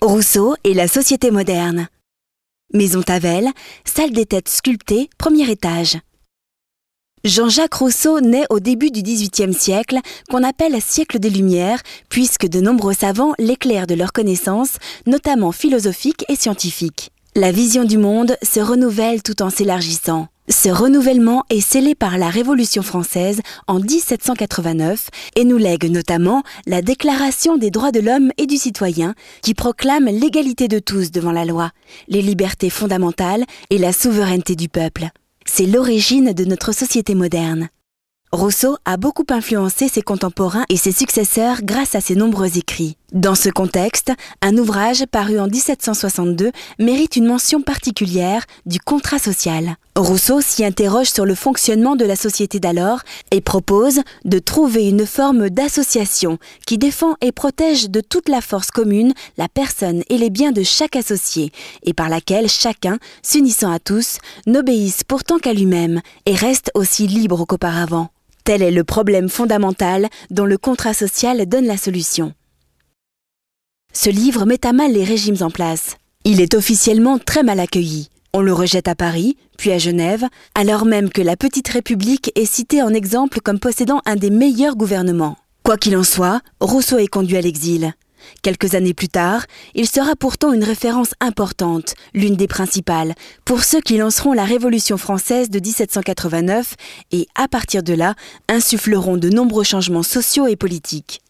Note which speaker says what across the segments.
Speaker 1: Rousseau et la société moderne. Maison Tavel, salle des têtes sculptées, premier étage. Jean-Jacques Rousseau naît au début du XVIIIe siècle, qu'on appelle siècle des Lumières, puisque de nombreux savants l'éclairent de leurs connaissances, notamment philosophiques et scientifiques. La vision du monde se renouvelle tout en s'élargissant. Ce renouvellement est scellé par la Révolution française en 1789 et nous lègue notamment la Déclaration des droits de l'homme et du citoyen qui proclame l'égalité de tous devant la loi, les libertés fondamentales et la souveraineté du peuple. C'est l'origine de notre société moderne. Rousseau a beaucoup influencé ses contemporains et ses successeurs grâce à ses nombreux écrits. Dans ce contexte, un ouvrage paru en 1762 mérite une mention particulière du contrat social. Rousseau s'y interroge sur le fonctionnement de la société d'alors et propose de trouver une forme d'association qui défend et protège de toute la force commune la personne et les biens de chaque associé et par laquelle chacun, s'unissant à tous, n'obéisse pourtant qu'à lui-même et reste aussi libre qu'auparavant. Tel est le problème fondamental dont le contrat social donne la solution. Ce livre met à mal les régimes en place. Il est officiellement très mal accueilli. On le rejette à Paris, puis à Genève, alors même que la Petite République est citée en exemple comme possédant un des meilleurs gouvernements. Quoi qu'il en soit, Rousseau est conduit à l'exil. Quelques années plus tard, il sera pourtant une référence importante, l'une des principales, pour ceux qui lanceront la Révolution française de 1789 et, à partir de là, insuffleront de nombreux changements sociaux et politiques.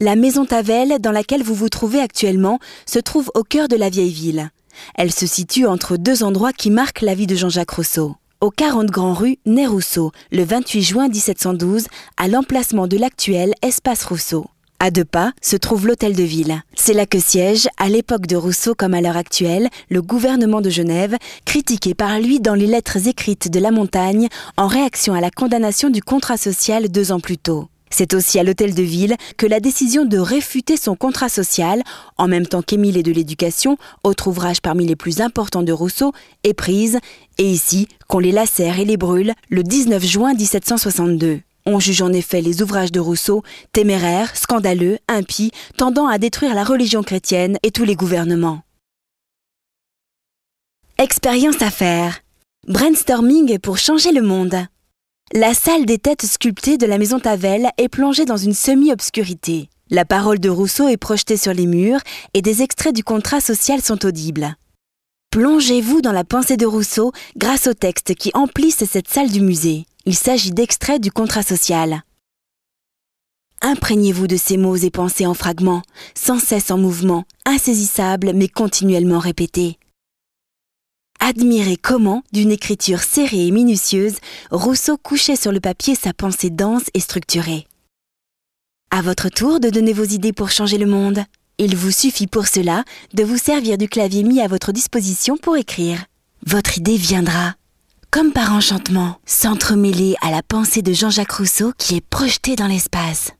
Speaker 1: La maison Tavel, dans laquelle vous vous trouvez actuellement, se trouve au cœur de la vieille ville. Elle se situe entre deux endroits qui marquent la vie de Jean-Jacques Rousseau. Au 40 Grand Rue naît Rousseau, le 28 juin 1712, à l'emplacement de l'actuel Espace Rousseau. À deux pas se trouve l'hôtel de ville. C'est là que siège, à l'époque de Rousseau comme à l'heure actuelle, le gouvernement de Genève, critiqué par lui dans les lettres écrites de la montagne en réaction à la condamnation du contrat social deux ans plus tôt. C'est aussi à l'hôtel de ville que la décision de réfuter son contrat social, en même temps qu'Émile et de l'éducation, autre ouvrage parmi les plus importants de Rousseau, est prise, et ici qu'on les lacère et les brûle le 19 juin 1762. On juge en effet les ouvrages de Rousseau téméraires, scandaleux, impies, tendant à détruire la religion chrétienne et tous les gouvernements. Expérience à faire. Brainstorming pour changer le monde. La salle des têtes sculptées de la maison Tavel est plongée dans une semi-obscurité. La parole de Rousseau est projetée sur les murs et des extraits du contrat social sont audibles. Plongez-vous dans la pensée de Rousseau grâce aux textes qui emplissent cette salle du musée. Il s'agit d'extraits du contrat social. Imprégnez-vous de ces mots et pensées en fragments, sans cesse en mouvement, insaisissables mais continuellement répétés. Admirez comment, d'une écriture serrée et minutieuse, Rousseau couchait sur le papier sa pensée dense et structurée. À votre tour de donner vos idées pour changer le monde. Il vous suffit pour cela de vous servir du clavier mis à votre disposition pour écrire. Votre idée viendra comme par enchantement, s'entremêler à la pensée de Jean-Jacques Rousseau qui est projetée dans l'espace.